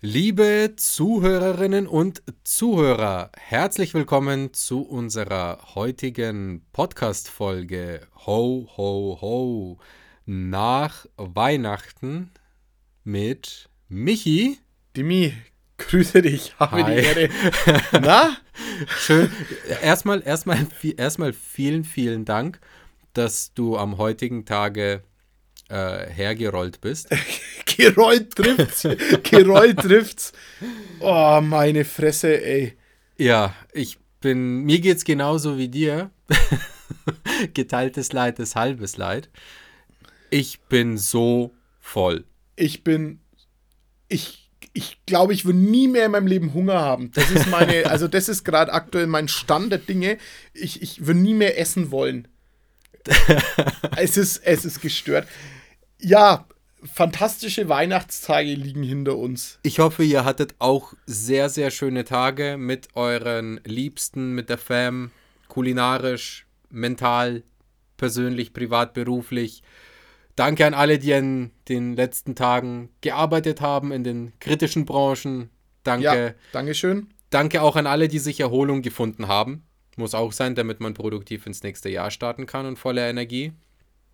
Liebe Zuhörerinnen und Zuhörer, herzlich willkommen zu unserer heutigen Podcast-Folge Ho, Ho, Ho nach Weihnachten mit Michi. Dimi, grüße dich, habe Hi. die Ehre. Na? Schön. Erstmal, erstmal, erstmal vielen, vielen Dank, dass du am heutigen Tage äh, hergerollt bist. Gerollt trifft's. Gerollt trifft's. Oh, meine Fresse, ey. Ja, ich bin, mir geht's genauso wie dir. Geteiltes Leid ist halbes Leid. Ich bin so voll. Ich bin. Ich, ich glaube, ich will nie mehr in meinem Leben Hunger haben. Das ist meine, also das ist gerade aktuell mein Stand der Dinge. Ich, ich will nie mehr essen wollen. es, ist, es ist gestört. Ja, fantastische Weihnachtstage liegen hinter uns. Ich hoffe, ihr hattet auch sehr, sehr schöne Tage mit euren Liebsten, mit der Fam, kulinarisch, mental, persönlich, privat, beruflich. Danke an alle, die in den letzten Tagen gearbeitet haben in den kritischen Branchen. Danke. Ja, Dankeschön. Danke auch an alle, die sich Erholung gefunden haben. Muss auch sein, damit man produktiv ins nächste Jahr starten kann und voller Energie.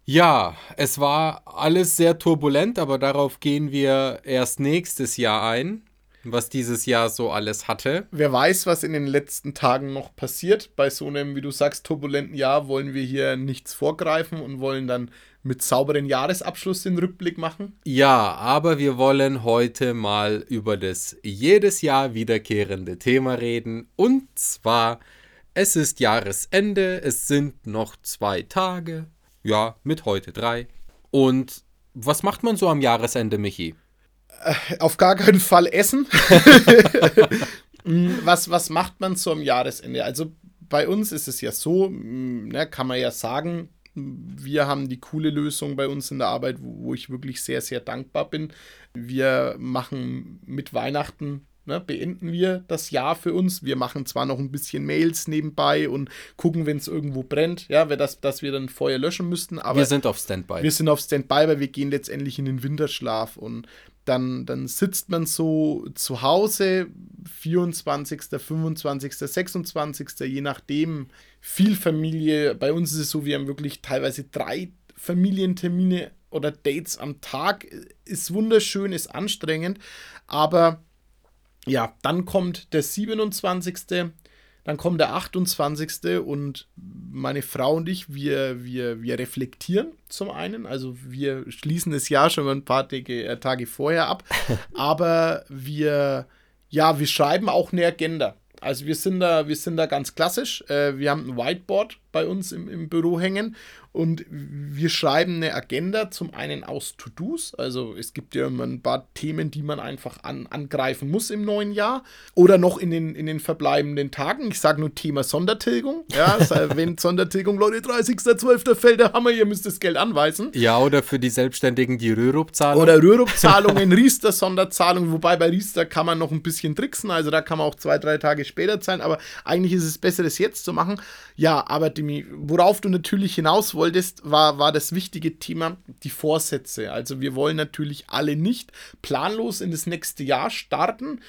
Ja, es war alles sehr turbulent, aber darauf gehen wir erst nächstes Jahr ein, was dieses Jahr so alles hatte. Wer weiß, was in den letzten Tagen noch passiert. Bei so einem, wie du sagst, turbulenten Jahr wollen wir hier nichts vorgreifen und wollen dann mit sauberen Jahresabschluss den Rückblick machen. Ja, aber wir wollen heute mal über das jedes Jahr wiederkehrende Thema reden. Und zwar, es ist Jahresende, es sind noch zwei Tage. Ja, mit heute drei. Und was macht man so am Jahresende, Michi? Auf gar keinen Fall essen. was, was macht man so am Jahresende? Also bei uns ist es ja so, ne, kann man ja sagen, wir haben die coole Lösung bei uns in der Arbeit, wo, wo ich wirklich sehr, sehr dankbar bin. Wir machen mit Weihnachten Ne, beenden wir das Jahr für uns. Wir machen zwar noch ein bisschen Mails nebenbei und gucken, wenn es irgendwo brennt, ja, das, dass wir dann Feuer löschen müssten, aber wir sind auf Standby. wir sind auf Standby, weil wir gehen letztendlich in den Winterschlaf und dann, dann sitzt man so zu Hause, 24., 25., 26., je nachdem, viel Familie. Bei uns ist es so, wir haben wirklich teilweise drei Familientermine oder Dates am Tag. Ist wunderschön, ist anstrengend, aber ja, dann kommt der 27. Dann kommt der 28. und meine Frau und ich, wir, wir, wir reflektieren zum einen. Also wir schließen das Jahr schon mal ein paar Tage, äh, Tage vorher ab. Aber wir, ja, wir schreiben auch eine Agenda. Also wir sind da, wir sind da ganz klassisch. Äh, wir haben ein Whiteboard bei uns im, im Büro hängen und wir schreiben eine Agenda zum einen aus To-Dos. Also es gibt ja immer ein paar Themen, die man einfach an, angreifen muss im neuen Jahr oder noch in den, in den verbleibenden Tagen. Ich sage nur Thema Sondertilgung. Ja, wenn Sondertilgung, Leute, 30.12. fällt der Hammer, ihr müsst das Geld anweisen. Ja, oder für die Selbstständigen die Rürup-Zahlung. Oder Rürup-Zahlungen, Riester-Sonderzahlungen, wobei bei Riester kann man noch ein bisschen tricksen, also da kann man auch zwei, drei Tage später zahlen, aber eigentlich ist es besser, das jetzt zu machen. Ja, aber Demi, worauf du natürlich hinaus wolltest, war, war das wichtige Thema, die Vorsätze. Also wir wollen natürlich alle nicht planlos in das nächste Jahr starten.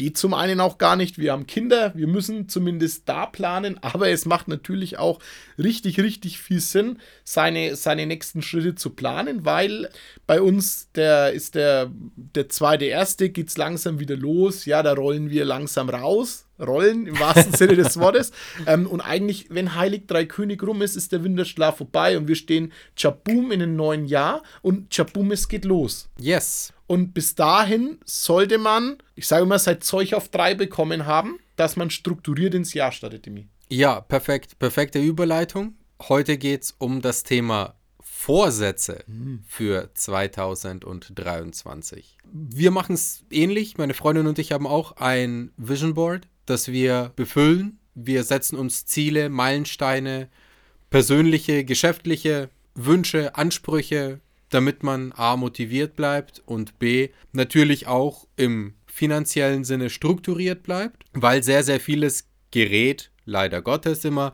Geht zum einen auch gar nicht. Wir haben Kinder, wir müssen zumindest da planen, aber es macht natürlich auch richtig, richtig viel Sinn, seine, seine nächsten Schritte zu planen, weil bei uns der ist der, der zweite erste, geht es langsam wieder los. Ja, da rollen wir langsam raus. Rollen im wahrsten Sinne des Wortes. Ähm, und eigentlich, wenn Heilig Drei König rum ist, ist der Winterschlaf vorbei und wir stehen Tschabum in einem neuen Jahr und Tschabum, es geht los. Yes. Und bis dahin sollte man, ich sage immer, sein Zeug auf drei bekommen haben, dass man strukturiert ins Jahr startet, Demi. Ja, perfekt. Perfekte Überleitung. Heute geht es um das Thema Vorsätze für 2023. Wir machen es ähnlich. Meine Freundin und ich haben auch ein Vision Board, das wir befüllen. Wir setzen uns Ziele, Meilensteine, persönliche, geschäftliche Wünsche, Ansprüche, damit man A motiviert bleibt und B natürlich auch im finanziellen Sinne strukturiert bleibt, weil sehr, sehr vieles gerät, leider Gottes immer,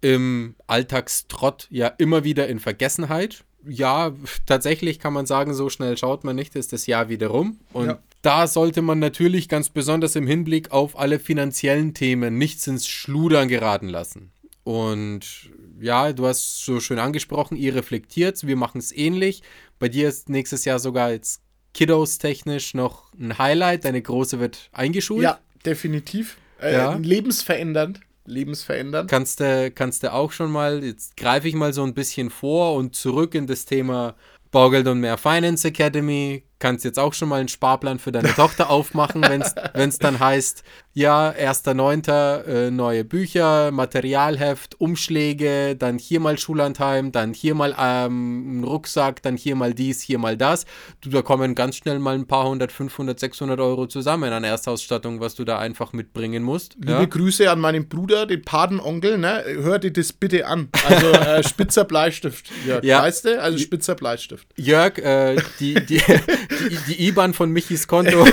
im Alltagstrott ja immer wieder in Vergessenheit. Ja, tatsächlich kann man sagen, so schnell schaut man nicht, ist das Jahr wieder rum. Und Ja. da sollte man natürlich ganz besonders im Hinblick auf alle finanziellen Themen nichts ins Schludern geraten lassen. Und ja, du hast so schön angesprochen, ihr reflektiert, wir machen es ähnlich. Bei dir ist nächstes Jahr sogar jetzt Kiddos technisch noch ein Highlight, deine große wird eingeschult. Ja, definitiv. Äh, ja. Lebensverändernd. Lebensverändernd. Kannst du kannst auch schon mal, jetzt greife ich mal so ein bisschen vor und zurück in das Thema Baugeld und mehr Finance Academy. Kannst jetzt auch schon mal einen Sparplan für deine Tochter aufmachen, wenn es dann heißt, ja, 1.9. Äh, neue Bücher, Materialheft, Umschläge, dann hier mal Schullandheim, dann hier mal ähm, ein Rucksack, dann hier mal dies, hier mal das. Du, da kommen ganz schnell mal ein paar hundert, 500, 600 Euro zusammen an Erstausstattung, was du da einfach mitbringen musst. Liebe ja? Grüße an meinen Bruder, den Patenonkel, ne? hör dir das bitte an. Also äh, spitzer Bleistift, Jörg, ja. weißt du? Also spitzer Bleistift. Jörg, äh, die, die, die, die IBAN von Michis Konto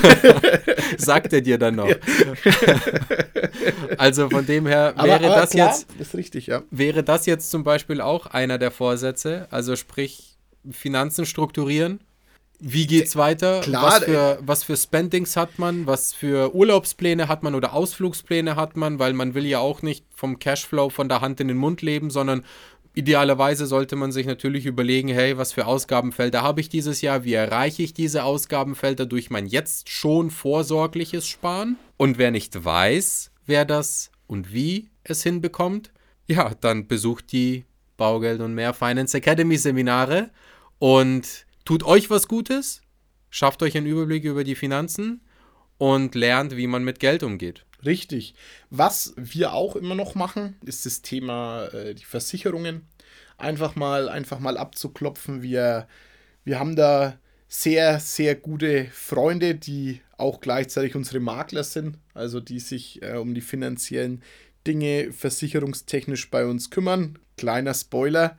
sagt er dir dann noch. Ja. also von dem her wäre aber, aber das klar, jetzt. Ist richtig, ja. Wäre das jetzt zum Beispiel auch einer der Vorsätze? Also sprich, Finanzen strukturieren. Wie geht's weiter? Klar, was, für, was für Spendings hat man? Was für Urlaubspläne hat man oder Ausflugspläne hat man? Weil man will ja auch nicht vom Cashflow von der Hand in den Mund leben, sondern Idealerweise sollte man sich natürlich überlegen, hey, was für Ausgabenfelder habe ich dieses Jahr? Wie erreiche ich diese Ausgabenfelder durch mein jetzt schon vorsorgliches Sparen? Und wer nicht weiß, wer das und wie es hinbekommt, ja, dann besucht die Baugeld und mehr Finance Academy Seminare und tut euch was Gutes, schafft euch einen Überblick über die Finanzen und lernt, wie man mit Geld umgeht. Richtig. Was wir auch immer noch machen, ist das Thema äh, die Versicherungen. Einfach mal, einfach mal abzuklopfen. Wir, wir haben da sehr, sehr gute Freunde, die auch gleichzeitig unsere Makler sind, also die sich äh, um die finanziellen Dinge versicherungstechnisch bei uns kümmern. Kleiner Spoiler,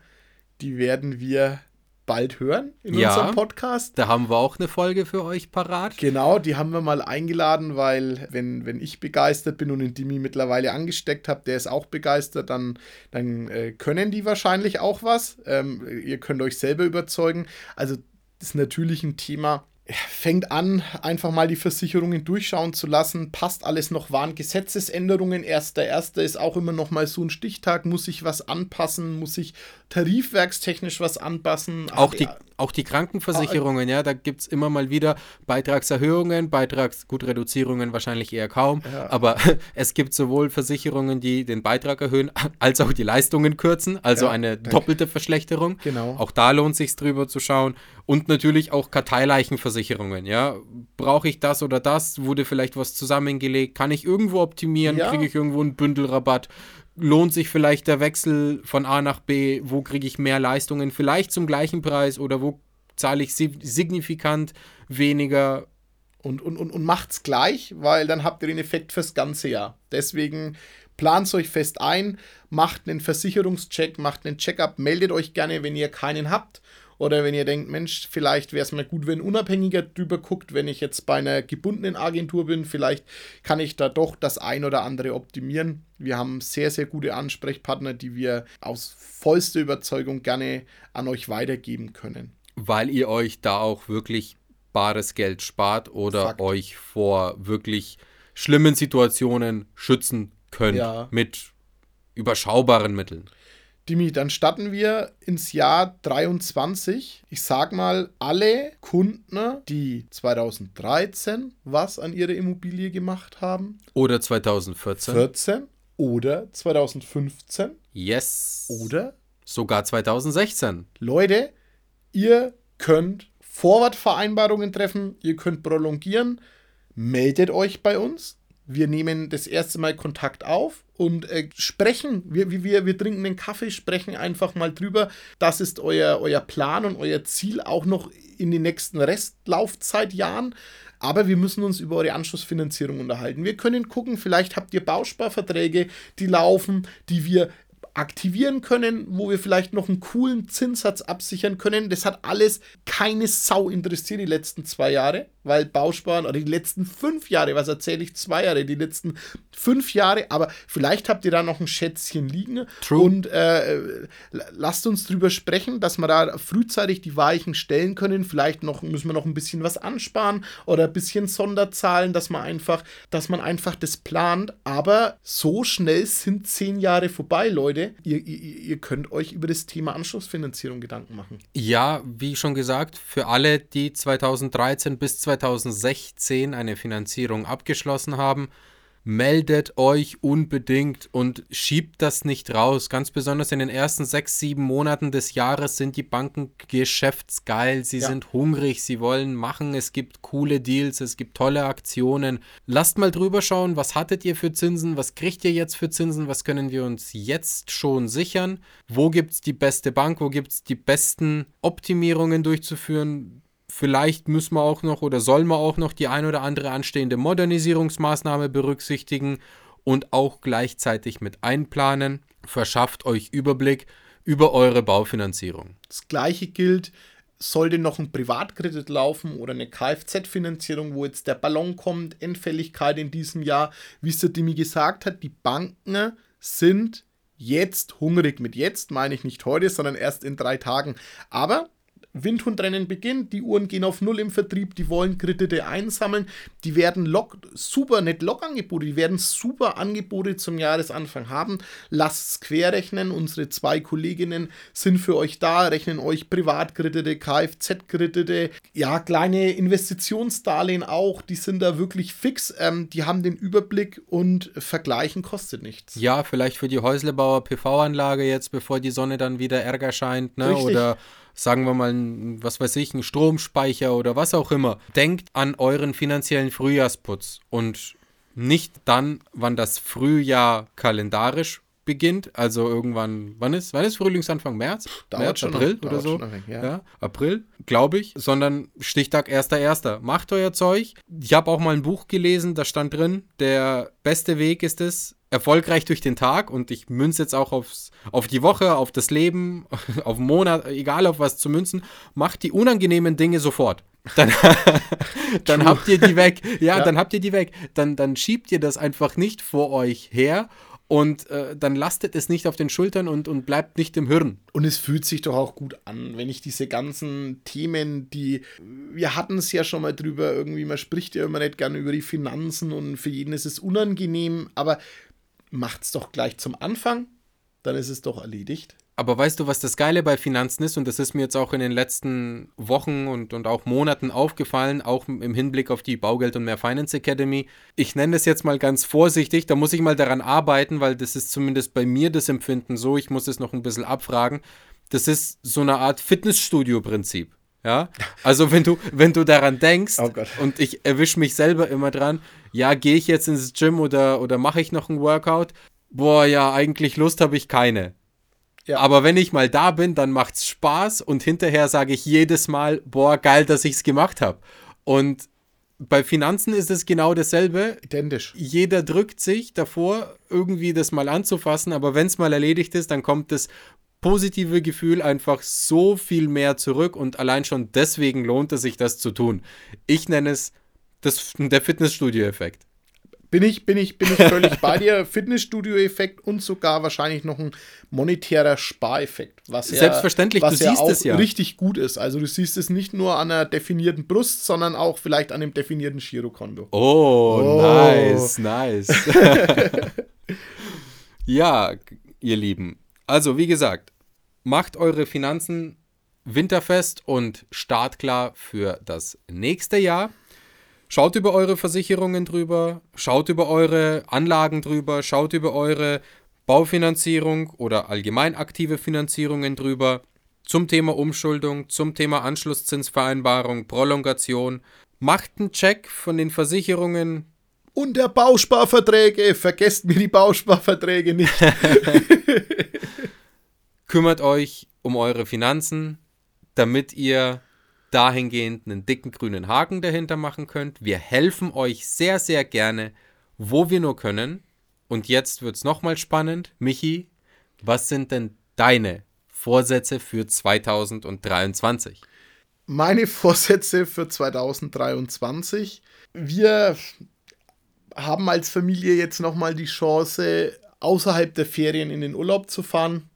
die werden wir bald hören in ja, unserem Podcast. Da haben wir auch eine Folge für euch parat. Genau, die haben wir mal eingeladen, weil wenn, wenn ich begeistert bin und den Dimi mittlerweile angesteckt habe, der ist auch begeistert, dann, dann äh, können die wahrscheinlich auch was. Ähm, ihr könnt euch selber überzeugen. Also das ist natürlich ein Thema, fängt an, einfach mal die Versicherungen durchschauen zu lassen. Passt alles noch? Waren Gesetzesänderungen? Erster, erster ist auch immer noch mal so ein Stichtag. Muss ich was anpassen? Muss ich tarifwerkstechnisch was anpassen? Auch die, auch die Krankenversicherungen, ah, ja, da gibt es immer mal wieder Beitragserhöhungen, Beitragsgutreduzierungen wahrscheinlich eher kaum. Ja. Aber es gibt sowohl Versicherungen, die den Beitrag erhöhen, als auch die Leistungen kürzen. Also ja, eine doppelte Verschlechterung. Genau. Auch da lohnt sich drüber zu schauen. Und natürlich auch Karteileichenversicherungen, ja. Brauche ich das oder das? Wurde vielleicht was zusammengelegt? Kann ich irgendwo optimieren? Ja. Kriege ich irgendwo einen Bündelrabatt? Lohnt sich vielleicht der Wechsel von A nach B, wo kriege ich mehr Leistungen, vielleicht zum gleichen Preis oder wo zahle ich signifikant weniger. Und, und, und, und macht's gleich, weil dann habt ihr den Effekt fürs ganze Jahr. Deswegen plant euch fest ein, macht einen Versicherungscheck, macht einen Checkup, meldet euch gerne, wenn ihr keinen habt oder wenn ihr denkt, Mensch, vielleicht wäre es mal gut, wenn unabhängiger drüber guckt, wenn ich jetzt bei einer gebundenen Agentur bin, vielleicht kann ich da doch das ein oder andere optimieren. Wir haben sehr, sehr gute Ansprechpartner, die wir aus vollster Überzeugung gerne an euch weitergeben können. Weil ihr euch da auch wirklich bares Geld spart oder Fakt. euch vor wirklich schlimmen Situationen schützen könnt ja. mit überschaubaren Mitteln. Dimi, dann starten wir ins Jahr 23. Ich sag mal, alle Kunden, die 2013 was an ihrer Immobilie gemacht haben. Oder 2014. 14 oder 2015. Yes. Oder sogar 2016. Leute, ihr könnt Vorwartvereinbarungen treffen, ihr könnt prolongieren. Meldet euch bei uns wir nehmen das erste Mal Kontakt auf und äh, sprechen. Wir, wir, wir trinken einen Kaffee, sprechen einfach mal drüber. Das ist euer, euer Plan und euer Ziel auch noch in den nächsten Restlaufzeitjahren. Aber wir müssen uns über eure Anschlussfinanzierung unterhalten. Wir können gucken, vielleicht habt ihr Bausparverträge, die laufen, die wir aktivieren können, wo wir vielleicht noch einen coolen Zinssatz absichern können. Das hat alles keine Sau interessiert die letzten zwei Jahre, weil Bausparen oder die letzten fünf Jahre, was erzähle ich, zwei Jahre, die letzten fünf Jahre, aber vielleicht habt ihr da noch ein Schätzchen liegen True. und äh, lasst uns drüber sprechen, dass wir da frühzeitig die Weichen stellen können. Vielleicht noch müssen wir noch ein bisschen was ansparen oder ein bisschen Sonderzahlen, dass man einfach, dass man einfach das plant. Aber so schnell sind zehn Jahre vorbei, Leute. Ihr, ihr, könnt euch über das Thema Anschlussfinanzierung Gedanken machen. Ja, wie schon gesagt, für alle, die 2013 bis 2016 eine Finanzierung abgeschlossen haben, meldet euch unbedingt und schiebt das nicht raus. Ganz besonders in den ersten sechs, sieben Monaten des Jahres sind die Banken geschäftsgeil. Sie ja. sind hungrig, sie wollen machen. Es gibt coole Deals, es gibt tolle Aktionen. Lasst mal drüber schauen, was hattet ihr für Zinsen, was kriegt ihr jetzt für Zinsen, was können wir uns jetzt schon sichern, wo gibt es die beste Bank, wo gibt es die besten Optimierungen durchzuführen Vielleicht müssen wir auch noch oder sollen wir auch noch die ein oder andere anstehende Modernisierungsmaßnahme berücksichtigen und auch gleichzeitig mit einplanen. Verschafft euch Überblick über eure Baufinanzierung. Das gleiche gilt, sollte noch ein Privatkredit laufen oder eine Kfz-Finanzierung, wo jetzt der Ballon kommt, Endfälligkeit in diesem Jahr, wie es der Dimi gesagt hat, die Banken sind jetzt hungrig. Mit jetzt meine ich nicht heute, sondern erst in drei Tagen. Aber Windhundrennen beginnt, die Uhren gehen auf Null im Vertrieb, die wollen Kredite einsammeln, die werden Log, super, nicht Log-Angebote, die werden super Angebote zum Jahresanfang haben. Lasst es querrechnen, unsere zwei Kolleginnen sind für euch da, rechnen euch Privatkredite, Kfz-Kredite, ja, kleine Investitionsdarlehen auch, die sind da wirklich fix, ähm, die haben den Überblick und vergleichen kostet nichts. Ja, vielleicht für die Häuslebauer PV-Anlage jetzt, bevor die Sonne dann wieder ärger scheint, ne? Richtig. oder sagen wir mal, was weiß ich, ein Stromspeicher oder was auch immer. Denkt an euren finanziellen Frühjahrsputz und nicht dann, wann das Frühjahr kalendarisch beginnt, also irgendwann, wann ist, wann ist Frühlingsanfang? März? Dauert März, April noch, oder so? Wenig, ja. ja. April, glaube ich, sondern Stichtag 1.1. Macht euer Zeug. Ich habe auch mal ein Buch gelesen, da stand drin, der beste Weg ist es, erfolgreich durch den Tag und ich münze jetzt auch aufs, auf die Woche, auf das Leben, auf den Monat, egal auf was zu münzen, macht die unangenehmen Dinge sofort. Dann, dann habt ihr die weg. Ja, ja, dann habt ihr die weg. Dann, dann schiebt ihr das einfach nicht vor euch her und äh, dann lastet es nicht auf den Schultern und, und bleibt nicht im Hirn. Und es fühlt sich doch auch gut an, wenn ich diese ganzen Themen, die wir hatten es ja schon mal drüber, irgendwie, man spricht ja immer nicht gerne über die Finanzen und für jeden ist es unangenehm, aber macht es doch gleich zum Anfang, dann ist es doch erledigt. Aber weißt du, was das Geile bei Finanzen ist? Und das ist mir jetzt auch in den letzten Wochen und, und auch Monaten aufgefallen, auch im Hinblick auf die Baugeld und mehr Finance Academy. Ich nenne es jetzt mal ganz vorsichtig, da muss ich mal daran arbeiten, weil das ist zumindest bei mir das Empfinden so, ich muss es noch ein bisschen abfragen. Das ist so eine Art Fitnessstudio-Prinzip. Ja, also wenn du, wenn du daran denkst oh und ich erwische mich selber immer dran, ja, gehe ich jetzt ins Gym oder, oder mache ich noch ein Workout? Boah, ja, eigentlich Lust habe ich keine. Ja. Aber wenn ich mal da bin, dann macht's Spaß und hinterher sage ich jedes Mal, boah, geil, dass ich's gemacht habe. Und bei Finanzen ist es genau dasselbe. Identisch. Jeder drückt sich davor, irgendwie das mal anzufassen, aber wenn es mal erledigt ist, dann kommt das positive Gefühl einfach so viel mehr zurück und allein schon deswegen lohnt es sich, das zu tun. Ich nenne es das, der Fitnessstudio-Effekt. Bin ich, bin ich, bin ich völlig bei dir. Fitnessstudio-Effekt und sogar wahrscheinlich noch ein monetärer Spareffekt. Was Selbstverständlich, ja, was du ja siehst auch es ja. richtig gut ist. Also du siehst es nicht nur an einer definierten Brust, sondern auch vielleicht an dem definierten Girokonto. Oh, oh. nice, nice. ja, ihr Lieben. Also, wie gesagt, macht eure Finanzen winterfest und startklar für das nächste Jahr. Schaut über eure Versicherungen drüber, schaut über eure Anlagen drüber, schaut über eure Baufinanzierung oder allgemein aktive Finanzierungen drüber. Zum Thema Umschuldung, zum Thema Anschlusszinsvereinbarung, Prolongation. Macht einen Check von den Versicherungen. Und der Bausparverträge. Vergesst mir die Bausparverträge nicht. Kümmert euch um eure Finanzen, damit ihr dahingehend einen dicken grünen Haken dahinter machen könnt. Wir helfen euch sehr, sehr gerne, wo wir nur können. Und jetzt wird es nochmal spannend. Michi, Was sind denn deine Vorsätze für 2023? Meine Vorsätze für 2023. Wir haben als Familie jetzt nochmal die Chance, außerhalb der Ferien in den Urlaub zu fahren.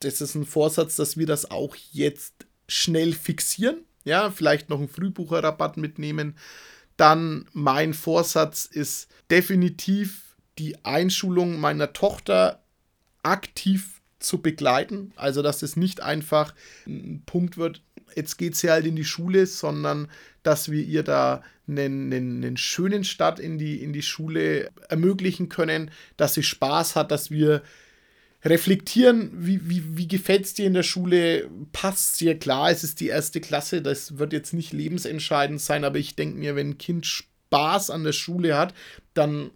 Das ist ein Vorsatz, dass wir das auch jetzt schnell fixieren. Ja, vielleicht noch einen Frühbucherrabatt mitnehmen. Dann mein Vorsatz ist definitiv die Einschulung meiner Tochter aktiv zu begleiten. Also, dass es nicht einfach ein Punkt wird, jetzt geht sie halt in die Schule, sondern dass wir ihr da einen, einen, einen schönen Start in die, in die Schule ermöglichen können, dass sie Spaß hat, dass wir reflektieren, wie, wie, wie gefällt es dir in der Schule, passt dir klar, es ist die erste Klasse, das wird jetzt nicht lebensentscheidend sein, aber ich denke mir, wenn ein Kind Spaß an der Schule hat, dann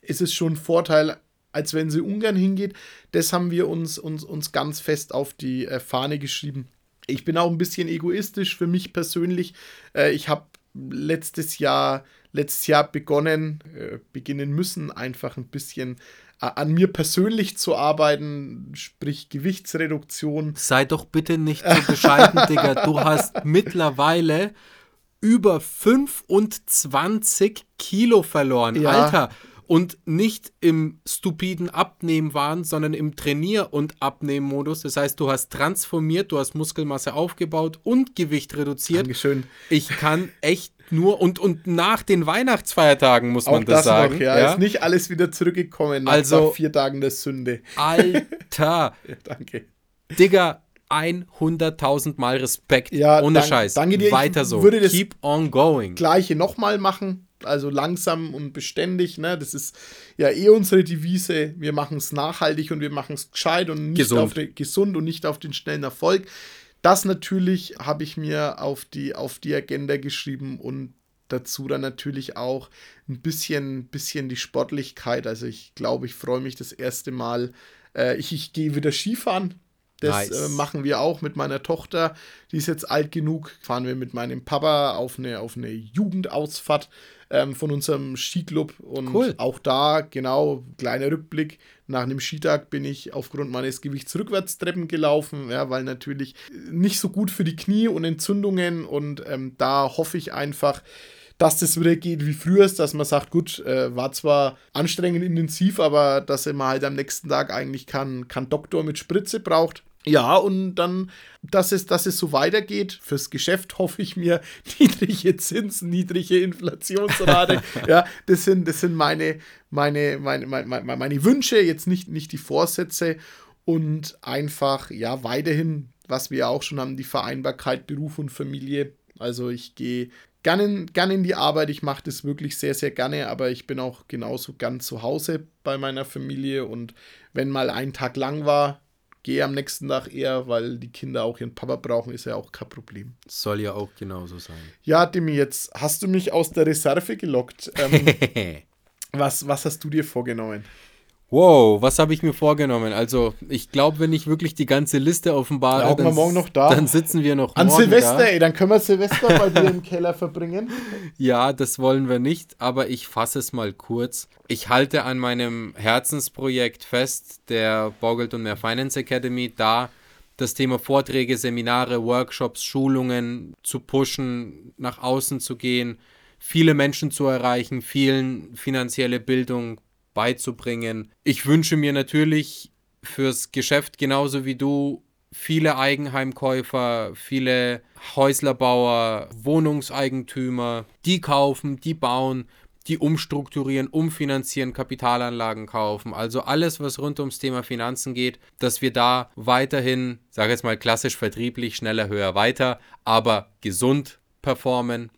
ist es schon ein Vorteil, als wenn sie ungern hingeht. Das haben wir uns, uns, uns ganz fest auf die äh, Fahne geschrieben. Ich bin auch ein bisschen egoistisch für mich persönlich. Äh, ich habe letztes Jahr, letztes Jahr begonnen, äh, beginnen müssen, einfach ein bisschen an mir persönlich zu arbeiten, sprich Gewichtsreduktion. Sei doch bitte nicht so bescheiden, Digga. Du hast mittlerweile über 25 Kilo verloren. Ja. Alter, und nicht im stupiden Abnehmen waren, sondern im Trainier- und Abnehmmodus. Das heißt, du hast transformiert, du hast Muskelmasse aufgebaut und Gewicht reduziert. Dankeschön. Ich kann echt nur und, und nach den Weihnachtsfeiertagen muss Auch man das, das sagen. Noch, ja. ja. Ist nicht alles wieder zurückgekommen nach also, vier Tagen der Sünde. Alter. ja, danke. Digga, 100.000 Mal Respekt. Ja, ohne dank, Scheiß. Danke dir. Weiter so. Würde Keep on going. Gleiche nochmal machen also langsam und beständig. Ne? Das ist ja eh unsere Devise. Wir machen es nachhaltig und wir machen es gescheit und nicht gesund. Auf den, gesund und nicht auf den schnellen Erfolg. Das natürlich habe ich mir auf die, auf die Agenda geschrieben und dazu dann natürlich auch ein bisschen, bisschen die Sportlichkeit. Also ich glaube, ich freue mich das erste Mal. Äh, ich, ich gehe wieder Skifahren. Das nice. äh, machen wir auch mit meiner Tochter. Die ist jetzt alt genug. Fahren wir mit meinem Papa auf eine, auf eine Jugendausfahrt ähm, von unserem Skiclub. Und cool. auch da, genau, kleiner Rückblick. Nach einem Skitag bin ich aufgrund meines Gewichts Rückwärtstreppen gelaufen, ja, weil natürlich nicht so gut für die Knie und Entzündungen. Und ähm, da hoffe ich einfach, dass das wieder geht wie früher ist, dass man sagt, gut, äh, war zwar anstrengend intensiv, aber dass man halt am nächsten Tag eigentlich keinen kann Doktor mit Spritze braucht. Ja, und dann, dass es, dass es so weitergeht. Fürs Geschäft hoffe ich mir niedrige Zinsen, niedrige Inflationsrate. ja, das sind, das sind meine, meine, meine, meine, meine Wünsche, jetzt nicht, nicht die Vorsätze. Und einfach, ja, weiterhin, was wir auch schon haben, die Vereinbarkeit Beruf und Familie. Also ich gehe gerne, gerne in die Arbeit. Ich mache das wirklich sehr, sehr gerne, aber ich bin auch genauso gern zu Hause bei meiner Familie. Und wenn mal ein Tag lang war, gehe am nächsten Tag eher, weil die Kinder auch ihren Papa brauchen, ist ja auch kein Problem. Soll ja auch genauso sein. Ja, Demi, jetzt hast du mich aus der Reserve gelockt. Ähm, was, was hast du dir vorgenommen? Wow, was habe ich mir vorgenommen? Also, ich glaube, wenn ich wirklich die ganze Liste offenbare, ja, dann, morgen noch da. dann sitzen wir noch An Silvester, da. ey, dann können wir Silvester bei dir im Keller verbringen. Ja, das wollen wir nicht, aber ich fasse es mal kurz. Ich halte an meinem Herzensprojekt fest, der Borgelt und Mehr Finance Academy, da das Thema Vorträge, Seminare, Workshops, Schulungen zu pushen, nach außen zu gehen, viele Menschen zu erreichen, vielen finanzielle Bildung beizubringen. Ich wünsche mir natürlich fürs Geschäft genauso wie du viele Eigenheimkäufer, viele Häuslerbauer, Wohnungseigentümer, die kaufen, die bauen, die umstrukturieren, umfinanzieren, Kapitalanlagen kaufen. Also alles, was rund ums Thema Finanzen geht, dass wir da weiterhin, sage jetzt mal klassisch vertrieblich, schneller, höher, weiter, aber gesund performen.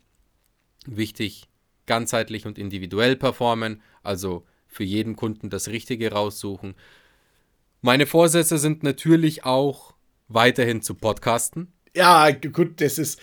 Wichtig, ganzheitlich und individuell performen. Also für jeden Kunden das Richtige raussuchen. Meine Vorsätze sind natürlich auch weiterhin zu podcasten. Ja, gut, das ist,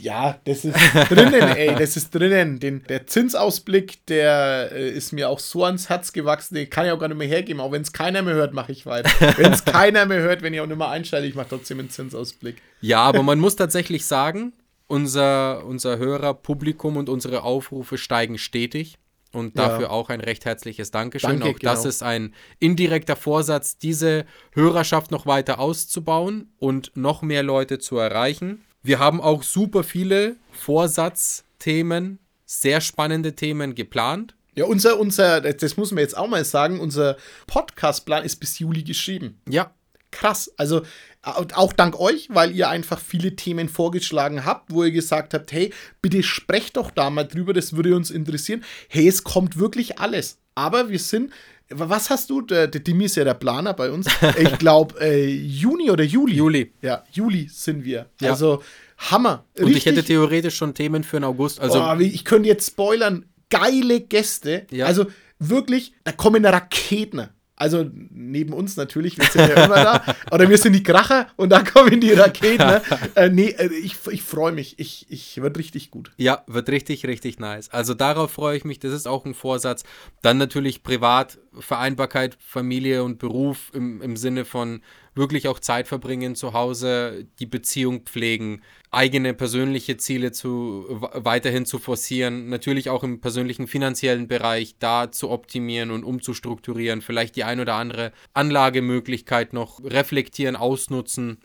ja, das ist drinnen, ey, das ist drinnen. Den, der Zinsausblick, der äh, ist mir auch so ans Herz gewachsen, den kann ich auch gar nicht mehr hergeben. Auch wenn es keiner mehr hört, mache ich weiter. Wenn es keiner mehr hört, wenn ich auch nicht mehr einschalte, ich mache trotzdem einen Zinsausblick. Ja, aber man muss tatsächlich sagen, unser, unser Hörerpublikum und unsere Aufrufe steigen stetig. Und Ja. dafür auch ein recht herzliches Dankeschön. Danke, auch das genau. ist ein indirekter Vorsatz, diese Hörerschaft noch weiter auszubauen und noch mehr Leute zu erreichen. Wir haben auch super viele Vorsatzthemen, sehr spannende Themen geplant. Ja, unser, unser, das muss man jetzt auch mal sagen, unser Podcastplan ist bis Juli geschrieben. Ja, Krass. Also auch dank euch, weil ihr einfach viele Themen vorgeschlagen habt, wo ihr gesagt habt, hey, bitte sprecht doch da mal drüber, das würde uns interessieren. Hey, es kommt wirklich alles. Aber wir sind, was hast du? Der, der Dimi ist ja der Planer bei uns. Ich glaube, äh, Juni oder Juli. Juli. Ja, Juli sind wir. Ja. Also Hammer. Und ich hätte theoretisch schon Themen für den August. Also oh, ich könnte jetzt spoilern. Geile Gäste. Ja. Also wirklich, da kommen Raketen. Also neben uns natürlich, wir sind ja immer da. Oder wir sind die Kracher und da kommen die Raketen. äh, nee, äh, ich, ich freue mich. Ich, ich wird richtig gut. Ja, wird richtig, richtig nice. Also darauf freue ich mich. Das ist auch ein Vorsatz. Dann natürlich privat, Vereinbarkeit, Familie und Beruf im, im Sinne von wirklich auch Zeit verbringen zu Hause, die Beziehung pflegen, eigene persönliche Ziele zu weiterhin zu forcieren, natürlich auch im persönlichen finanziellen Bereich da zu optimieren und umzustrukturieren, vielleicht die ein oder andere Anlagemöglichkeit noch reflektieren, ausnutzen.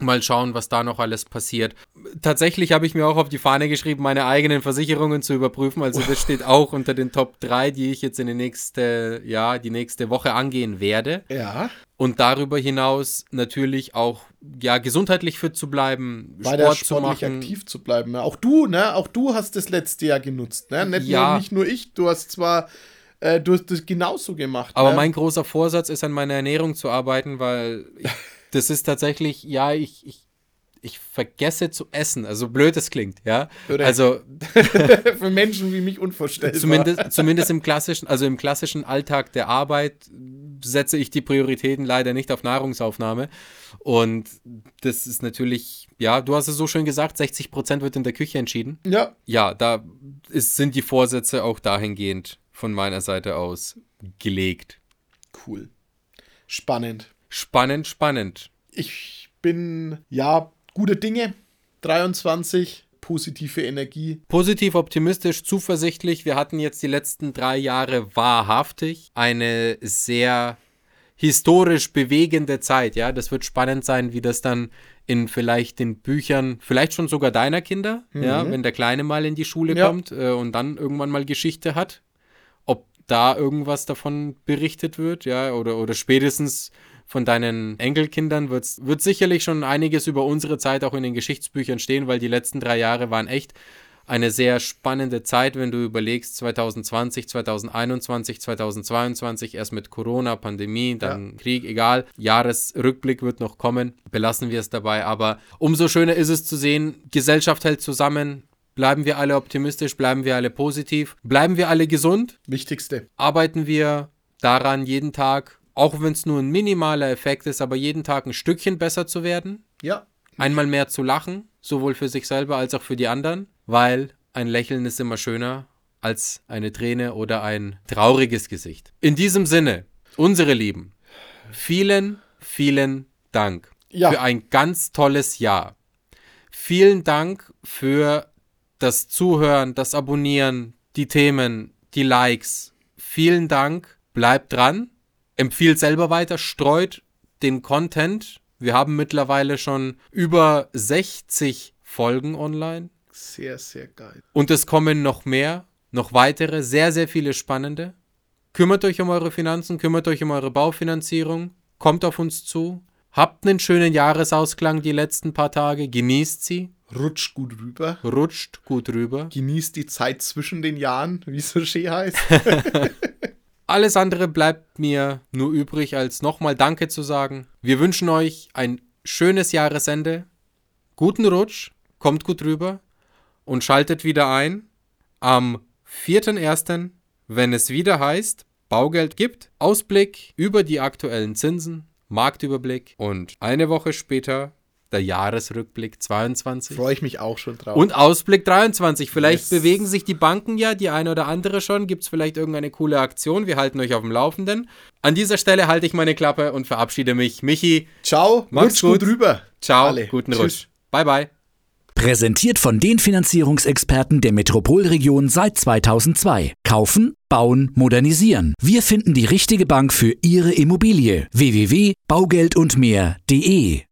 Mal schauen, was da noch alles passiert. Tatsächlich habe ich mir auch auf die Fahne geschrieben, meine eigenen Versicherungen zu überprüfen. Also das steht auch unter den Top 3, die ich jetzt in die nächste, ja, die nächste Woche angehen werde. Ja. Und darüber hinaus natürlich auch, ja, gesundheitlich fit zu bleiben, Weiter Sport zu sportlich machen. aktiv zu bleiben. Ja. Auch du, ne? Auch du hast das letzte Jahr genutzt, ne? Nicht, Ja. nur, nicht nur ich. Du hast zwar, äh, du hast das genauso gemacht. Aber ne? mein großer Vorsatz ist, an meiner Ernährung zu arbeiten, weil das ist tatsächlich, ja, ich, ich, ich vergesse zu essen. Also blöd es klingt, ja. Oder- Also für Menschen wie mich unvorstellbar. zumindest, zumindest im klassischen, also im klassischen Alltag der Arbeit setze ich die Prioritäten leider nicht auf Nahrungsaufnahme. Und das ist natürlich, ja, du hast es so schön gesagt, 60 Prozent wird in der Küche entschieden. Ja, Ja, da ist, sind die Vorsätze auch dahingehend von meiner Seite aus gelegt. cool. Spannend. Spannend, spannend. Ich bin, ja, gute Dinge. 23, positive Energie. Positiv, optimistisch, zuversichtlich. Wir hatten jetzt die letzten drei Jahre wahrhaftig eine sehr historisch bewegende Zeit. Ja, das wird spannend sein, wie das dann in vielleicht den Büchern, vielleicht schon sogar deiner Kinder, ja, wenn der Kleine mal in die Schule Ja. kommt äh, und dann irgendwann mal Geschichte hat, ob da irgendwas davon berichtet wird, ja, oder, oder spätestens von deinen Enkelkindern wird's, wird sicherlich schon einiges über unsere Zeit auch in den Geschichtsbüchern stehen, weil die letzten drei Jahre waren echt eine sehr spannende Zeit, wenn du überlegst, 2020, 2021, 2022, erst mit Corona, Pandemie, dann Krieg, egal. Jahresrückblick wird noch kommen, belassen wir es dabei. Aber umso schöner ist es zu sehen, Gesellschaft hält zusammen, bleiben wir alle optimistisch, bleiben wir alle positiv, bleiben wir alle gesund, Wichtigste. arbeiten wir daran jeden Tag, auch wenn es nur ein minimaler Effekt ist, aber jeden Tag ein Stückchen besser zu werden, Ja. einmal mehr zu lachen, sowohl für sich selber als auch für die anderen, weil ein Lächeln ist immer schöner als eine Träne oder ein trauriges Gesicht. In diesem Sinne, unsere Lieben, vielen, vielen Dank Ja. für ein ganz tolles Jahr. Vielen Dank für das Zuhören, das Abonnieren, die Themen, die Likes. Vielen Dank, bleibt dran, empfiehlt selber weiter, streut den Content. Wir haben mittlerweile schon über 60 Folgen online Sehr, sehr geil. und es kommen noch mehr, noch weitere, sehr, sehr viele spannende. Kümmert euch um eure Finanzen, kümmert euch um eure Baufinanzierung, kommt auf uns zu, habt einen schönen Jahresausklang die letzten paar Tage, genießt sie, Rutscht gut rüber. rutscht gut rüber. Genießt die Zeit zwischen den Jahren, wie es so schön heißt. Alles andere bleibt mir nur übrig, als nochmal Danke zu sagen. Wir wünschen euch ein schönes Jahresende, guten Rutsch, kommt gut rüber und schaltet wieder ein am 4.1., wenn es wieder heißt, Baugeld gibt, Ausblick über die aktuellen Zinsen, Marktüberblick und eine Woche später der Jahresrückblick 22. Freue ich mich auch schon drauf. Und Ausblick 23. Vielleicht Yes. bewegen sich die Banken ja, die eine oder andere schon. Gibt es vielleicht irgendeine coole Aktion? Wir halten euch auf dem Laufenden. An dieser Stelle halte ich meine Klappe und verabschiede mich. Michi, Ciao. Macht's Rutscht gut gut. rüber. ciao, Alle. guten Tschüss. Rutsch. Bye, bye. Präsentiert von den Finanzierungsexperten der Metropolregion seit 2002. Kaufen, bauen, modernisieren. Wir finden die richtige Bank für Ihre Immobilie. www.baugeldundmehr.de